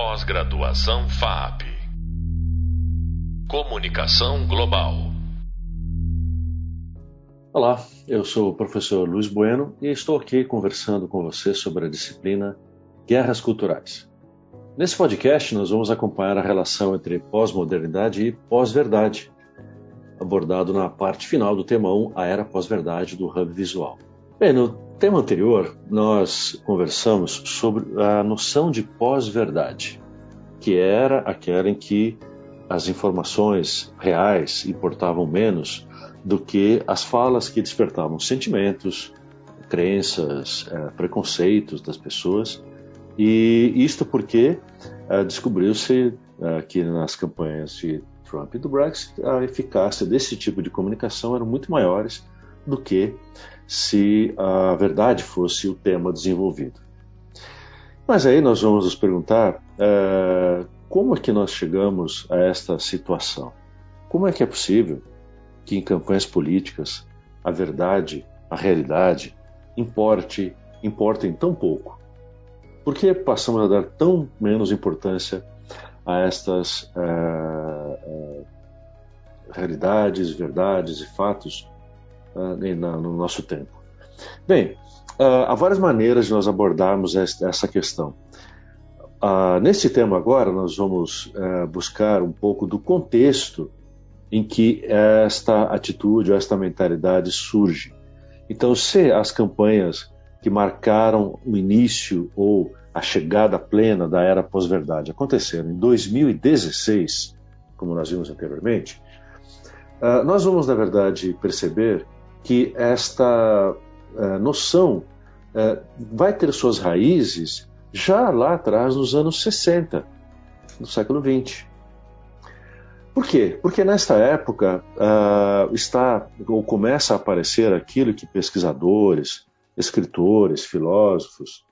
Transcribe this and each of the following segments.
Pós-graduação FAP. Comunicação Global. Olá, eu sou o professor Luiz Bueno e estou aqui conversando com você sobre a disciplina Guerras Culturais. Nesse podcast, nós vamos acompanhar a relação entre pós-modernidade e pós-verdade, abordado na parte final do tema 1, a era pós-verdade do Hub Visual. Bem, no tema anterior, nós conversamos sobre a noção de pós-verdade, que era aquela em que as informações reais importavam menos do que as falas que despertavam sentimentos, crenças, é, preconceitos das pessoas. E isto porque é, descobriu-se é, que nas campanhas de Trump e do Brexit a eficácia desse tipo de comunicação eram muito maiores do que se a verdade fosse o tema desenvolvido. Mas aí nós vamos nos perguntar é, como é que nós chegamos a esta situação? Como é que é possível que em campanhas políticas a verdade, a realidade, importe, importem tão pouco? Por que passamos a dar tão menos importância a estas é, é, realidades, verdades e fatos no nosso tempo. Bem, uh, há várias maneiras de nós abordarmos essa questão. Uh, nesse tema agora, nós vamos buscar um pouco do contexto em que esta atitude ou esta mentalidade surge. Então, se as campanhas que marcaram o início ou a chegada plena da era pós-verdade aconteceram em 2016, como nós vimos anteriormente, nós vamos, na verdade, perceber que esta uh, noção uh, vai ter suas raízes já lá atrás, nos anos 60 do século 20. Por quê? Porque nesta época uh, está ou começa a aparecer aquilo que pesquisadores, escritores, filósofos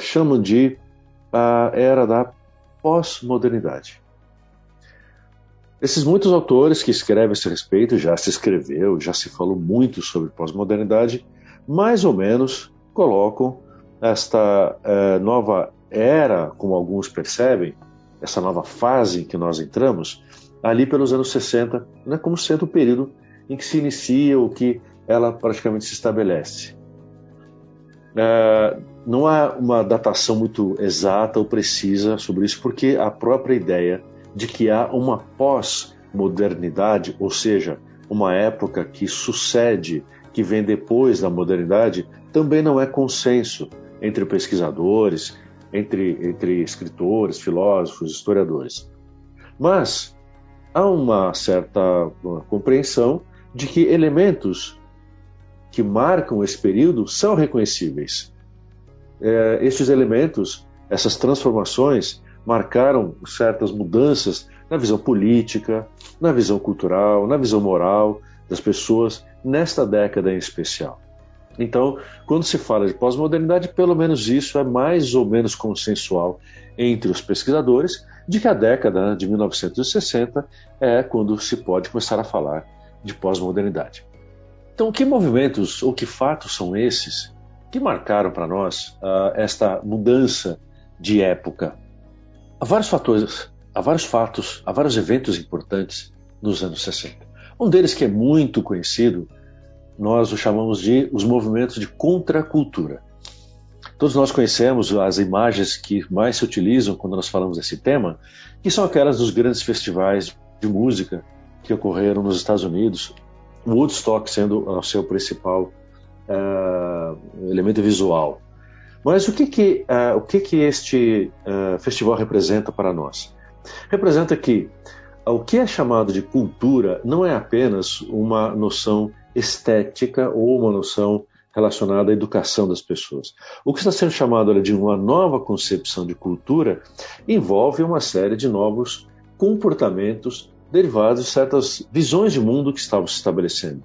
chamam de a era da pós-modernidade. Esses muitos autores que escrevem a esse respeito, já se escreveu, já se falou muito sobre pós-modernidade, mais ou menos colocam esta eh, nova era, como alguns percebem, essa nova fase em que nós entramos, ali pelos anos 60, né, como sendo o período em que se inicia ou que ela praticamente se estabelece. Eh, não há uma datação muito exata ou precisa sobre isso, porque a própria ideia de que há uma pós-modernidade, ou seja, uma época que sucede, que vem depois da modernidade, também não é consenso entre pesquisadores, entre, entre escritores, filósofos, historiadores. Mas há uma certa uma compreensão de que elementos que marcam esse período são reconhecíveis. É, estes elementos, essas transformações, marcaram certas mudanças na visão política, na visão cultural, na visão moral das pessoas nesta década em especial. Então, quando se fala de pós-modernidade, pelo menos isso é mais ou menos consensual entre os pesquisadores de que a década de 1960 é quando se pode começar a falar de pós-modernidade. Então, que movimentos ou que fatos são esses que marcaram para nós uh, esta mudança de época Há vários fatores, há vários fatos, há vários eventos importantes nos anos 60. Um deles que é muito conhecido, nós o chamamos de os movimentos de contracultura. Todos nós conhecemos as imagens que mais se utilizam quando nós falamos desse tema, que são aquelas dos grandes festivais de música que ocorreram nos Estados Unidos, Woodstock sendo o seu principal uh, elemento visual. Mas o que que, uh, o que, que este uh, festival representa para nós? Representa que o que é chamado de cultura não é apenas uma noção estética ou uma noção relacionada à educação das pessoas. O que está sendo chamado de uma nova concepção de cultura envolve uma série de novos comportamentos derivados de certas visões de mundo que estavam se estabelecendo.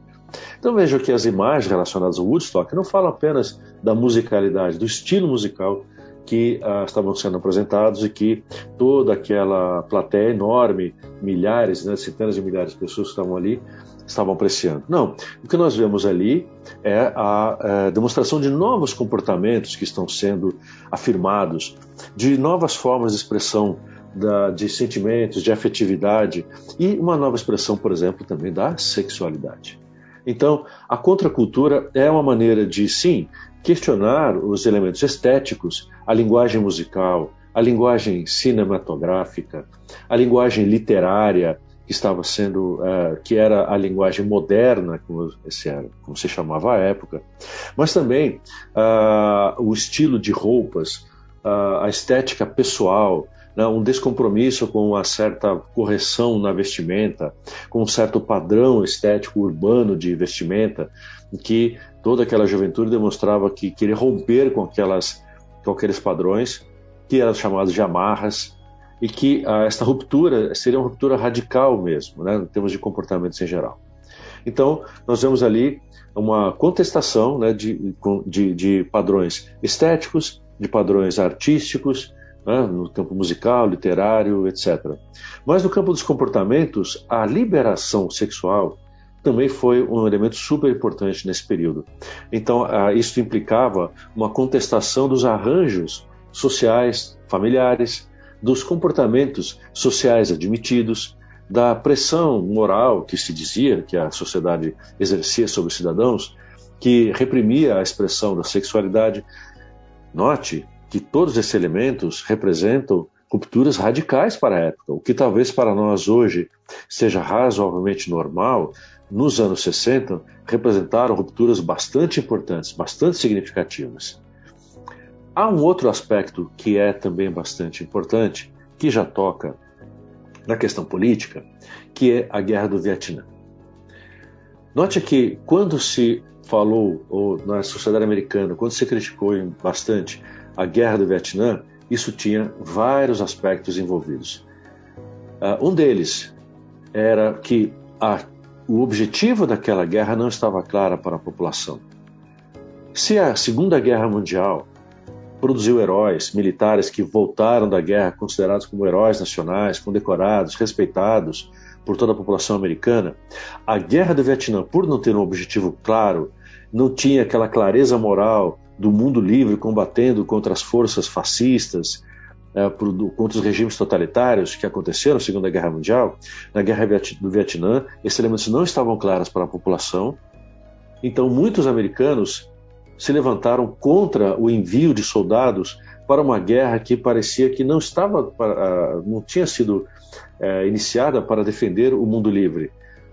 Então veja que as imagens relacionadas ao Woodstock não falam apenas da musicalidade, do estilo musical que ah, estavam sendo apresentados e que toda aquela plateia enorme, milhares, né, centenas de milhares de pessoas que estavam ali, estavam apreciando. Não, o que nós vemos ali é a, a é, demonstração de novos comportamentos que estão sendo afirmados, de novas formas de expressão da, de sentimentos, de afetividade e uma nova expressão, por exemplo, também da sexualidade. Então, a contracultura é uma maneira de, sim, questionar os elementos estéticos, a linguagem musical, a linguagem cinematográfica, a linguagem literária, que estava sendo, uh, que era a linguagem moderna, como, era, como, se chamava à época, mas também uh, o estilo de roupas, uh, a estética pessoal, né, um descompromisso com uma certa correção na vestimenta, com um certo padrão estético urbano de vestimenta, que toda aquela juventude demonstrava que queria romper com, aquelas, com aqueles padrões, que eram chamados de amarras, e que ah, esta ruptura seria uma ruptura radical mesmo, né, em termos de comportamentos em geral. Então, nós vemos ali uma contestação né, de, de, de, padrões estéticos, de padrões artísticos, né, no campo musical, literário, etc. Mas no campo dos comportamentos, a liberação sexual também foi um elemento super importante nesse período. Então, isso implicava uma contestação dos arranjos sociais, familiares, dos comportamentos sociais admitidos, da pressão moral que se dizia que a sociedade exercia sobre os cidadãos, que reprimia a expressão da sexualidade. Note que todos esses elementos representam rupturas radicais para a época, o que talvez para nós hoje seja razoavelmente normal, nos anos 60 representaram rupturas bastante importantes, bastante significativas. Há um outro aspecto que é também bastante importante, que já toca na questão política, que é a guerra do Vietnã. Note que quando se falou, ou na sociedade americana, quando se criticou bastante a guerra do Vietnã, isso tinha vários aspectos envolvidos. Uh, um deles era que a, o objetivo daquela guerra não estava claro para a população. Se a Segunda Guerra Mundial produziu heróis militares que voltaram da guerra considerados como heróis nacionais, condecorados, respeitados por toda a população americana. A guerra do Vietnã, por não ter um objetivo claro, não tinha aquela clareza moral do mundo livre combatendo contra as forças fascistas, é, contra os regimes totalitários que aconteceram na Segunda Guerra Mundial, na Guerra do Vietnã, esses elementos não estavam claros para a população. Então, muitos americanos se levantaram contra o envio de soldados para uma guerra que parecia que não estava, ah, não tinha sido é, iniciada para defender o mundo livre,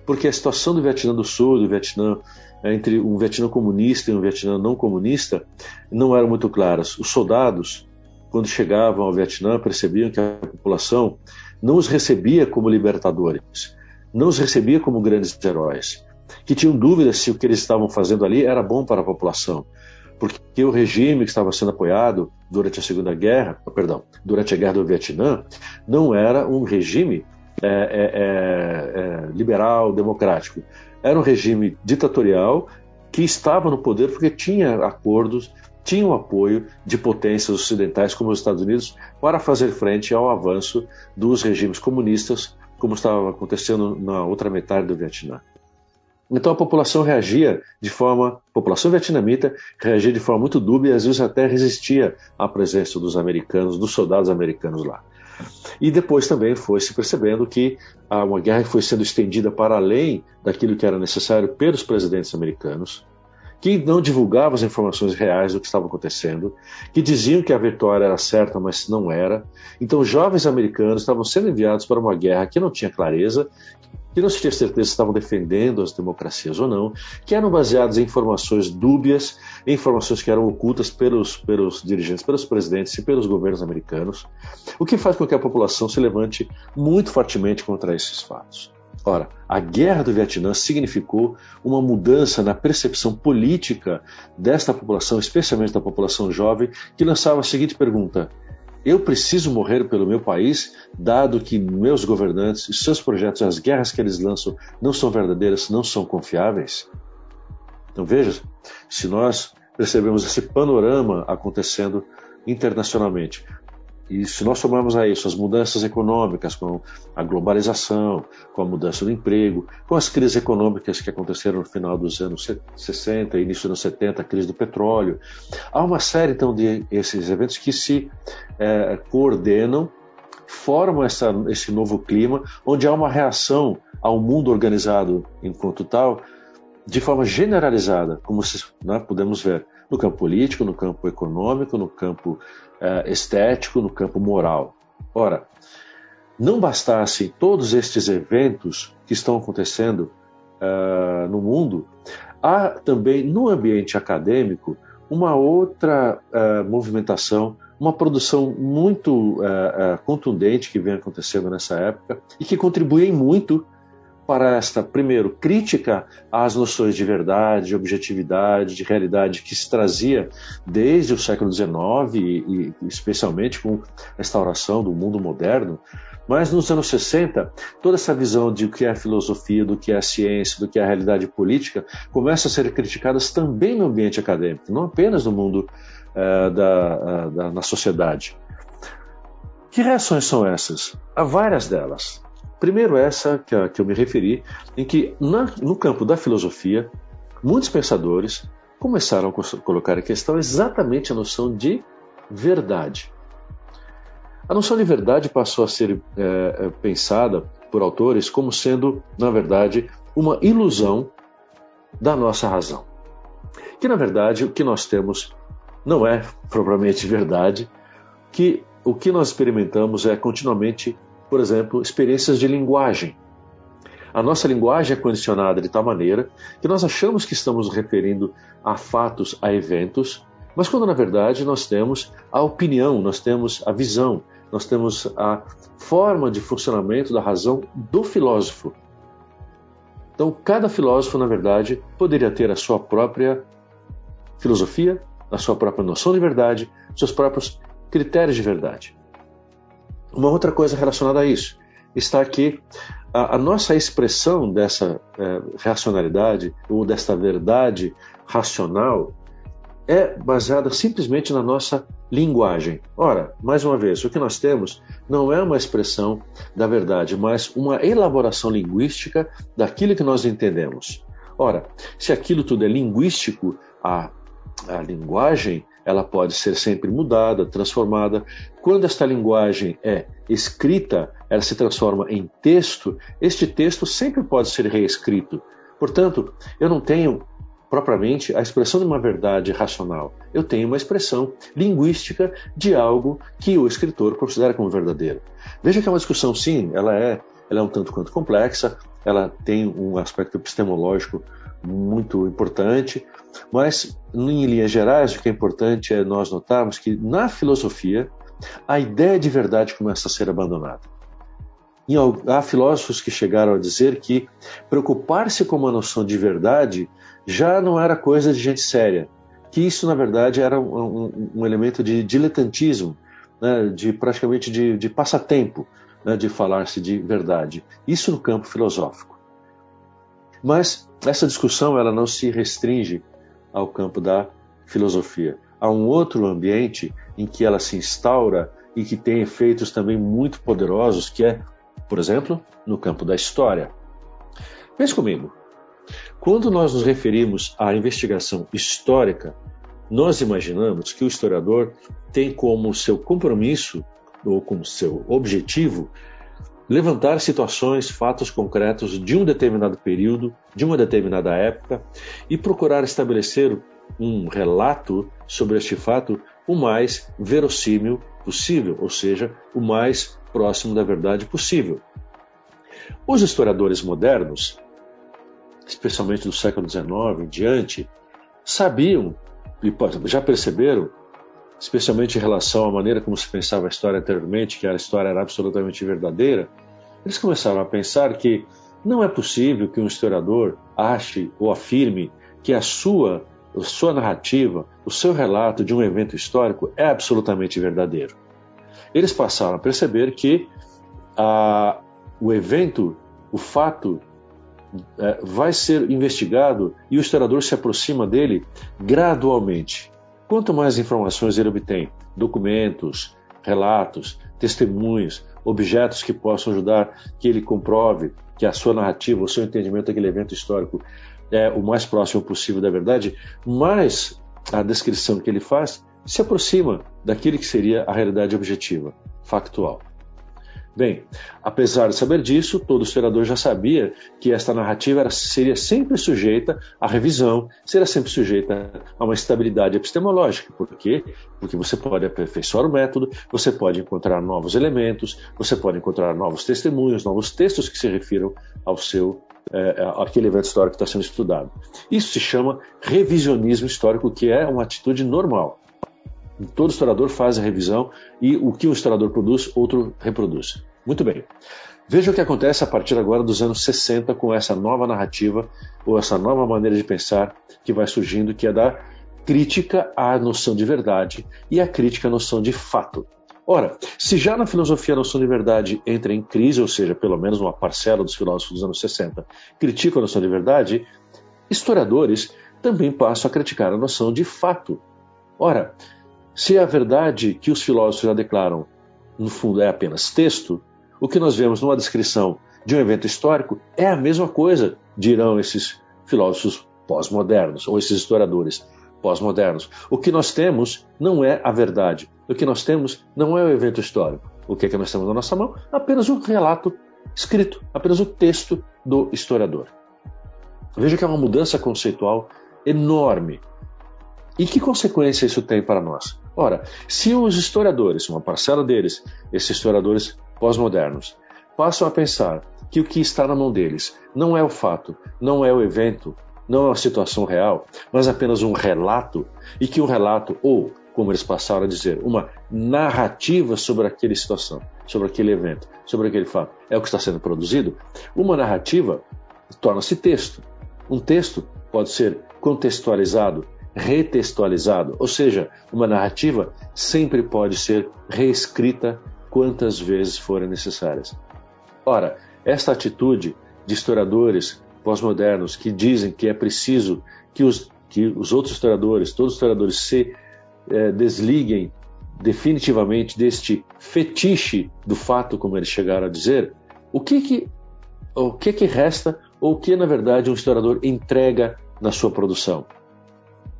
porque a situação do Vietnã do Sul, do Vietnã é, entre um Vietnã comunista e um Vietnã não comunista, não eram muito claras. Os soldados, quando chegavam ao Vietnã, percebiam que a população não os recebia como libertadores, não os recebia como grandes heróis, que tinham dúvidas se o que eles estavam fazendo ali era bom para a população, porque o regime que estava sendo apoiado durante a Segunda Guerra, perdão, durante a Guerra do Vietnã, não era um regime é, é, é, é, liberal, democrático. Era um regime ditatorial que estava no poder porque tinha acordos, tinha o apoio de potências ocidentais como os Estados Unidos para fazer frente ao avanço dos regimes comunistas, como estava acontecendo na outra metade do Vietnã. Então a população reagia de forma, a população vietnamita reagia de forma muito dúbia e às vezes até resistia à presença dos americanos, dos soldados americanos lá. E depois também foi se percebendo que uma guerra foi sendo estendida para além daquilo que era necessário pelos presidentes americanos, que não divulgavam as informações reais do que estava acontecendo, que diziam que a vitória era certa, mas não era. Então, jovens americanos estavam sendo enviados para uma guerra que não tinha clareza, que não se tinha certeza se estavam defendendo as democracias ou não, que eram baseados em informações dúbias, em informações que eram ocultas pelos, pelos dirigentes, pelos presidentes e pelos governos americanos, o que faz com que a população se levante muito fortemente contra esses fatos. Ora, a guerra do Vietnã significou uma mudança na percepção política desta população, especialmente da população jovem, que lançava a seguinte pergunta: eu preciso morrer pelo meu país, dado que meus governantes, os seus projetos, as guerras que eles lançam não são verdadeiras, não são confiáveis? Então veja, se nós percebemos esse panorama acontecendo internacionalmente, e se nós somarmos a isso as mudanças econômicas, com a globalização, com a mudança do emprego, com as crises econômicas que aconteceram no final dos anos 60, início dos anos 70, a crise do petróleo, há uma série então de esses eventos que se é, coordenam, formam essa, esse novo clima, onde há uma reação ao mundo organizado enquanto tal, de forma generalizada, como né, podemos ver no campo político, no campo econômico, no campo uh, estético, no campo moral. Ora, não bastassem todos estes eventos que estão acontecendo uh, no mundo, há também no ambiente acadêmico uma outra uh, movimentação, uma produção muito contundente que vem acontecendo nessa época e que contribuem muito para esta, primeiro, crítica às noções de verdade, de objetividade, de realidade que se trazia desde o século XIX e, e especialmente com a restauração do mundo moderno, mas nos anos 60, toda essa visão de o que é filosofia, do que é ciência, do que é realidade política, começa a ser criticadas também no ambiente acadêmico, não apenas no mundo uh, da, uh, da, na sociedade. Que reações são essas? Há várias delas. Primeiro, essa que, a, que eu me referi, em que na, no campo da filosofia, muitos pensadores começaram a colocar em questão exatamente a noção de verdade. A noção de verdade passou a ser é, é, pensada por autores como sendo, na verdade, uma ilusão da nossa razão. Que, na verdade, o que nós temos não é propriamente verdade, que o que nós experimentamos é continuamente por exemplo, experiências de linguagem. A nossa linguagem é condicionada de tal maneira que nós achamos que estamos referindo a fatos, a eventos, mas quando na verdade nós temos a opinião, nós temos a visão, nós temos a forma de funcionamento da razão do filósofo. Então, cada filósofo, na verdade, poderia ter a sua própria filosofia, a sua própria noção de verdade, seus próprios critérios de verdade. Uma outra coisa relacionada a isso está que a, a nossa expressão dessa é, racionalidade ou desta verdade racional é baseada simplesmente na nossa linguagem. Ora, mais uma vez, o que nós temos não é uma expressão da verdade, mas uma elaboração linguística daquilo que nós entendemos. Ora, se aquilo tudo é linguístico, a, a linguagem ela pode ser sempre mudada, transformada. Quando esta linguagem é escrita, ela se transforma em texto, este texto sempre pode ser reescrito. Portanto, eu não tenho propriamente a expressão de uma verdade racional. Eu tenho uma expressão linguística de algo que o escritor considera como verdadeiro. Veja que é uma discussão, sim, ela é, ela é um tanto quanto complexa, ela tem um aspecto epistemológico muito importante, mas em linhas gerais o que é importante é nós notarmos que na filosofia a ideia de verdade começa a ser abandonada. E há filósofos que chegaram a dizer que preocupar-se com uma noção de verdade já não era coisa de gente séria, que isso na verdade era um, um, elemento de diletantismo, né, de praticamente de, de passatempo, né, de falar-se de verdade. Isso no campo filosófico. Mas essa discussão ela não se restringe ao campo da filosofia. Há um outro ambiente em que ela se instaura e que tem efeitos também muito poderosos, que é, por exemplo, no campo da história. Pense comigo. Quando nós nos referimos à investigação histórica, nós imaginamos que o historiador tem como seu compromisso ou como seu objetivo levantar situações, fatos concretos de um determinado período, de uma determinada época e procurar estabelecer um relato sobre este fato o mais verossímil possível, ou seja, o mais próximo da verdade possível. Os historiadores modernos, especialmente do século XIX em diante, sabiam e já perceberam, especialmente em relação à maneira como se pensava a história anteriormente, que a história era absolutamente verdadeira, eles começaram a pensar que não é possível que um historiador ache ou afirme que a sua, a sua narrativa, o seu relato de um evento histórico é absolutamente verdadeiro. Eles passaram a perceber que a, o evento, o fato, é, vai ser investigado e o historiador se aproxima dele gradualmente. Quanto mais informações ele obtém, documentos, relatos, testemunhos, objetos que possam ajudar que ele comprove que a sua narrativa, o seu entendimento daquele evento histórico é o mais próximo possível da verdade, mais a descrição que ele faz se aproxima daquilo que seria a realidade objetiva, factual. Bem, apesar de saber disso, todo historiador já sabia que esta narrativa era, seria sempre sujeita à revisão, seria sempre sujeita a uma estabilidade epistemológica. Por quê? Porque você pode aperfeiçoar o método, você pode encontrar novos elementos, você pode encontrar novos testemunhos, novos textos que se refiram ao seu é, aquele evento histórico que está sendo estudado. Isso se chama revisionismo histórico, que é uma atitude normal. Todo historiador faz a revisão e o que um historiador produz, outro reproduz. Muito bem. Veja o que acontece a partir agora dos anos 60 com essa nova narrativa ou essa nova maneira de pensar que vai surgindo, que é da crítica à noção de verdade e a crítica à noção de fato. Ora, se já na filosofia a noção de verdade entra em crise, ou seja, pelo menos uma parcela dos filósofos dos anos 60 critica a noção de verdade, historiadores também passam a criticar a noção de fato. Ora, se a verdade que os filósofos já declaram, no fundo, é apenas texto, o que nós vemos numa descrição de um evento histórico é a mesma coisa, dirão esses filósofos pós-modernos, ou esses historiadores pós-modernos. O que nós temos não é a verdade. O que nós temos não é o evento histórico. O que é que nós temos na nossa mão? Apenas um relato escrito, apenas o texto do historiador. Veja que é uma mudança conceitual enorme. E que consequência isso tem para nós? Ora, se os historiadores, uma parcela deles, esses historiadores pós-modernos, passam a pensar que o que está na mão deles não é o fato, não é o evento, não é uma situação real, mas apenas um relato, e que um relato, ou, como eles passaram a dizer, uma narrativa sobre aquela situação, sobre aquele evento, sobre aquele fato, é o que está sendo produzido, uma narrativa torna-se texto. Um texto pode ser contextualizado, retextualizado, ou seja, uma narrativa sempre pode ser reescrita quantas vezes forem necessárias. Ora, esta atitude de historiadores pós-modernos que dizem que é preciso que os, que os outros historiadores, todos os historiadores, se é, desliguem definitivamente deste fetiche do fato, como eles chegaram a dizer, o que que, o que, que resta ou o que, na verdade, um historiador entrega na sua produção?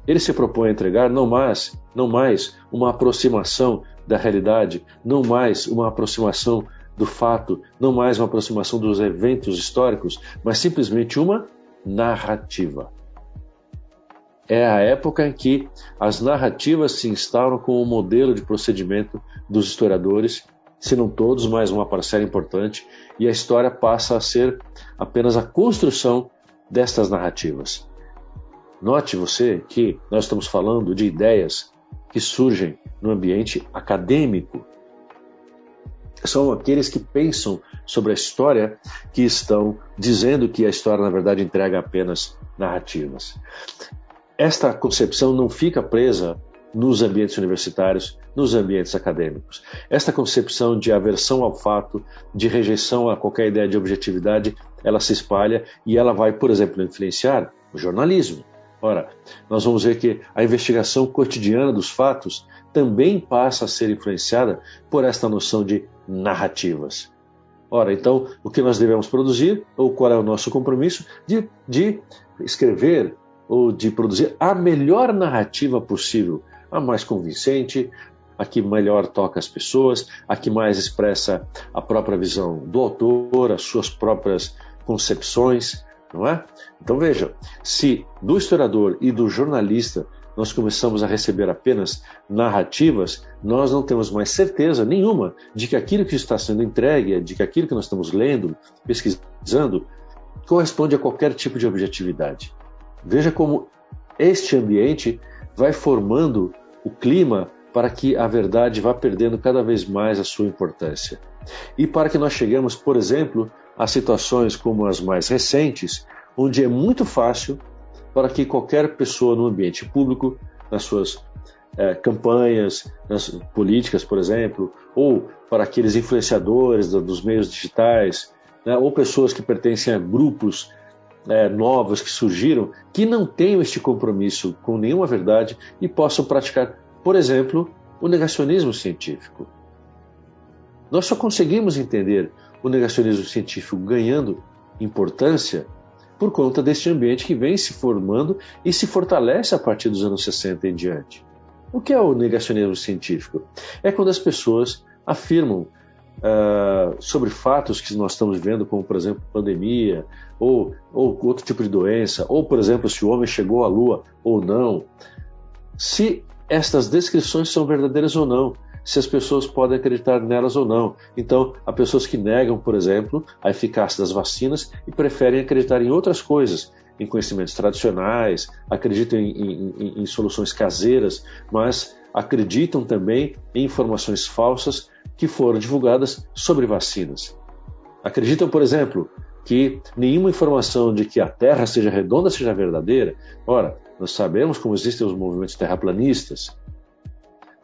Ele se propõe a entregar não mais, não mais uma aproximação da realidade, não mais uma aproximação do fato, não mais uma aproximação dos eventos históricos, mas simplesmente uma narrativa. É a época em que as narrativas se instauram como um modelo de procedimento dos historiadores, se não todos, mas uma parcela importante, e a história passa a ser apenas a construção destas narrativas. Note você que nós estamos falando de ideias que surgem no ambiente acadêmico. São aqueles que pensam sobre a história que estão dizendo que a história, na verdade, entrega apenas narrativas. Esta concepção não fica presa nos ambientes universitários, nos ambientes acadêmicos. Esta concepção de aversão ao fato, de rejeição a qualquer ideia de objetividade, ela se espalha e ela vai, por exemplo, influenciar o jornalismo. Ora, nós vamos ver que a investigação cotidiana dos fatos também passa a ser influenciada por esta noção de narrativas. Ora, então, o que nós devemos produzir, ou qual é o nosso compromisso, de, de escrever ou de produzir a melhor narrativa possível, a mais convincente, a que melhor toca as pessoas, a que mais expressa a própria visão do autor, as suas próprias concepções, não é? Então veja, se do historiador e do jornalista nós começamos a receber apenas narrativas, nós não temos mais certeza nenhuma de que aquilo que está sendo entregue, de que aquilo que nós estamos lendo, pesquisando, corresponde a qualquer tipo de objetividade. Veja como este ambiente vai formando o clima para que a verdade vá perdendo cada vez mais a sua importância. E para que nós cheguemos, por exemplo, a situações como as mais recentes, onde é muito fácil para que qualquer pessoa no ambiente público, nas suas é, campanhas nas políticas, por exemplo, ou para aqueles influenciadores do, dos meios digitais, né, ou pessoas que pertencem a grupos é, novos que surgiram, que não tenham este compromisso com nenhuma verdade e possam praticar, por exemplo, o negacionismo científico. Nós só conseguimos entender o negacionismo científico ganhando importância por conta deste ambiente que vem se formando e se fortalece a partir dos anos 60 em diante. O que é o negacionismo científico? É quando as pessoas afirmam uh, sobre fatos que nós estamos vendo, como por exemplo pandemia, ou, ou outro tipo de doença, ou por exemplo se o homem chegou à Lua ou não, se estas descrições são verdadeiras ou não, se as pessoas podem acreditar nelas ou não. Então, há pessoas que negam, por exemplo, a eficácia das vacinas e preferem acreditar em outras coisas, em conhecimentos tradicionais, acreditam em, em, em soluções caseiras, mas acreditam também em informações falsas que foram divulgadas sobre vacinas. Acreditam, por exemplo, que nenhuma informação de que a Terra seja redonda seja verdadeira. Ora, nós sabemos como existem os movimentos terraplanistas.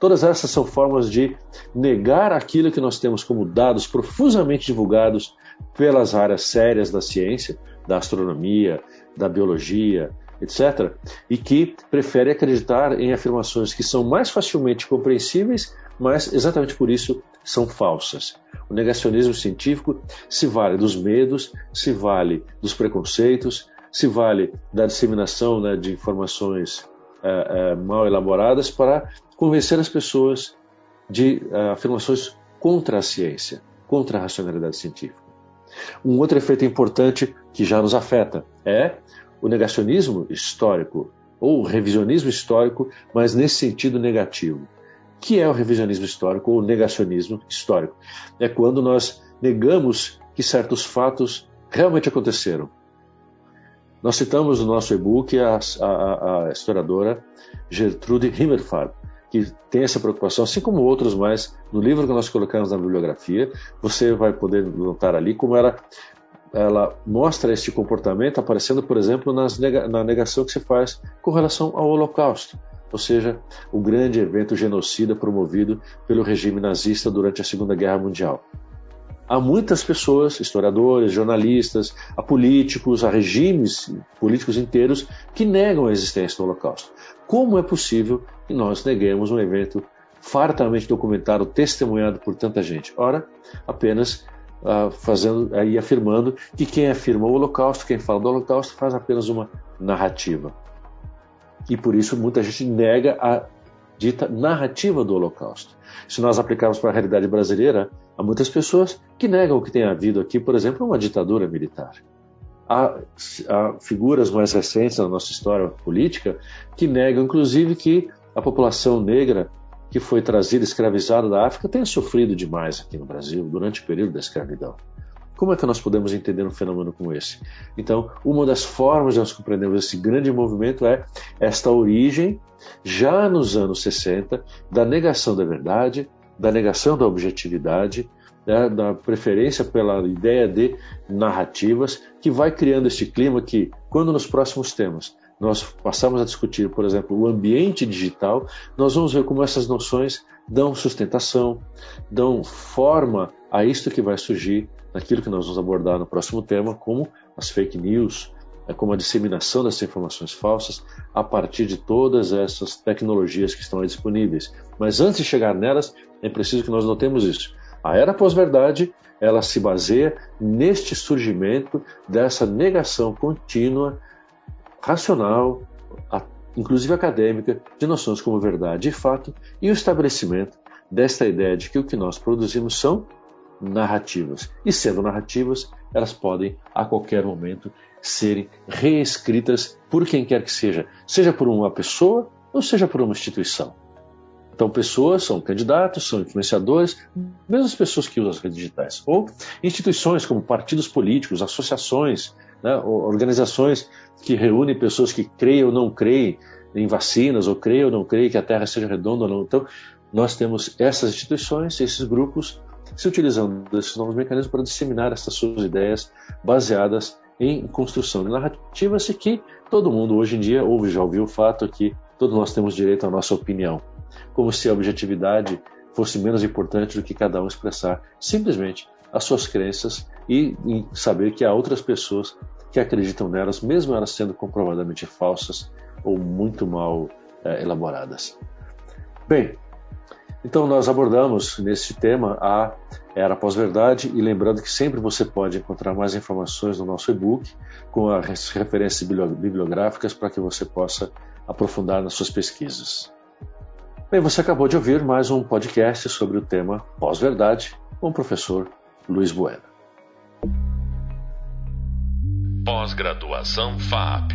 Todas essas são formas de negar aquilo que nós temos como dados profusamente divulgados pelas áreas sérias da ciência, da astronomia, da biologia, etc., e que prefere acreditar em afirmações que são mais facilmente compreensíveis, mas exatamente por isso são falsas. O negacionismo científico se vale dos medos, se vale dos preconceitos, se vale da disseminação né, de informações é, é, mal elaboradas para convencer as pessoas de uh, afirmações contra a ciência, contra a racionalidade científica. Um outro efeito importante que já nos afeta é o negacionismo histórico, ou revisionismo histórico, mas nesse sentido negativo. O que é o revisionismo histórico ou o negacionismo histórico? É quando nós negamos que certos fatos realmente aconteceram. Nós citamos no nosso e-book a, a, a historiadora Gertrude Himmelfarb, que tem essa preocupação, assim como outros mais, no livro que nós colocamos na bibliografia, você vai poder notar ali como ela, ela mostra este comportamento aparecendo, por exemplo, nega, na negação que se faz com relação ao Holocausto, ou seja, o grande evento genocida promovido pelo regime nazista durante a Segunda Guerra Mundial. Há muitas pessoas, historiadores, jornalistas, a políticos, a regimes políticos inteiros que negam a existência do Holocausto. Como é possível que nós neguemos um evento fartamente documentado, testemunhado por tanta gente? Ora, apenas uh, fazendo aí afirmando que quem afirma o Holocausto, quem fala do Holocausto, faz apenas uma narrativa. E por isso muita gente nega a dita narrativa do Holocausto. Se nós aplicarmos para a realidade brasileira, há muitas pessoas que negam que tenha havido aqui, por exemplo, uma ditadura militar. Há, há, figuras mais recentes na nossa história política que negam, inclusive, que a população negra que foi trazida escravizada da África tenha sofrido demais aqui no Brasil durante o período da escravidão. Como é que nós podemos entender um fenômeno como esse? Então, uma das formas de nós compreendermos esse grande movimento é esta origem, já nos anos 60, da negação da verdade, da negação da objetividade, né, da preferência pela ideia de narrativas, que vai criando este clima que, quando nos próximos temas nós passamos a discutir, por exemplo, o ambiente digital, nós vamos ver como essas noções dão sustentação, dão forma a isto que vai surgir naquilo que nós vamos abordar no próximo tema, como as fake news, é como a disseminação dessas informações falsas a partir de todas essas tecnologias que estão aí disponíveis. Mas antes de chegar nelas, é preciso que nós notemos isso. A era pós-verdade, ela se baseia neste surgimento dessa negação contínua, racional, inclusive acadêmica, de noções como verdade e fato, e o estabelecimento desta ideia de que o que nós produzimos são narrativas. E sendo narrativas, elas podem a qualquer momento serem reescritas por quem quer que seja, seja por uma pessoa ou seja por uma instituição. Então, pessoas são candidatos, são influenciadores, mesmo as pessoas que usam as redes digitais. Ou instituições como partidos políticos, associações, né, organizações que reúnem pessoas que creem ou não creem em vacinas, ou creem ou não creem que a Terra seja redonda ou não. Então, nós temos essas instituições, esses grupos se utilizando desses novos mecanismos para disseminar essas suas ideias baseadas em construção de narrativas e que todo mundo hoje em dia ouve, já ouviu o fato que todos nós temos direito à nossa opinião, como se a objetividade fosse menos importante do que cada um expressar simplesmente as suas crenças e, saber que há outras pessoas que acreditam nelas, mesmo elas sendo comprovadamente falsas ou muito mal é, elaboradas. Bem, então, nós abordamos nesse tema a Era Pós-Verdade e lembrando que sempre você pode encontrar mais informações no nosso e-book com as referências bibliográficas para que você possa aprofundar nas suas pesquisas. Bem, você acabou de ouvir mais um podcast sobre o tema Pós-Verdade com o professor Luiz Bueno. Pós-graduação FAP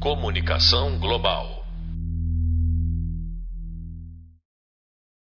Comunicação Global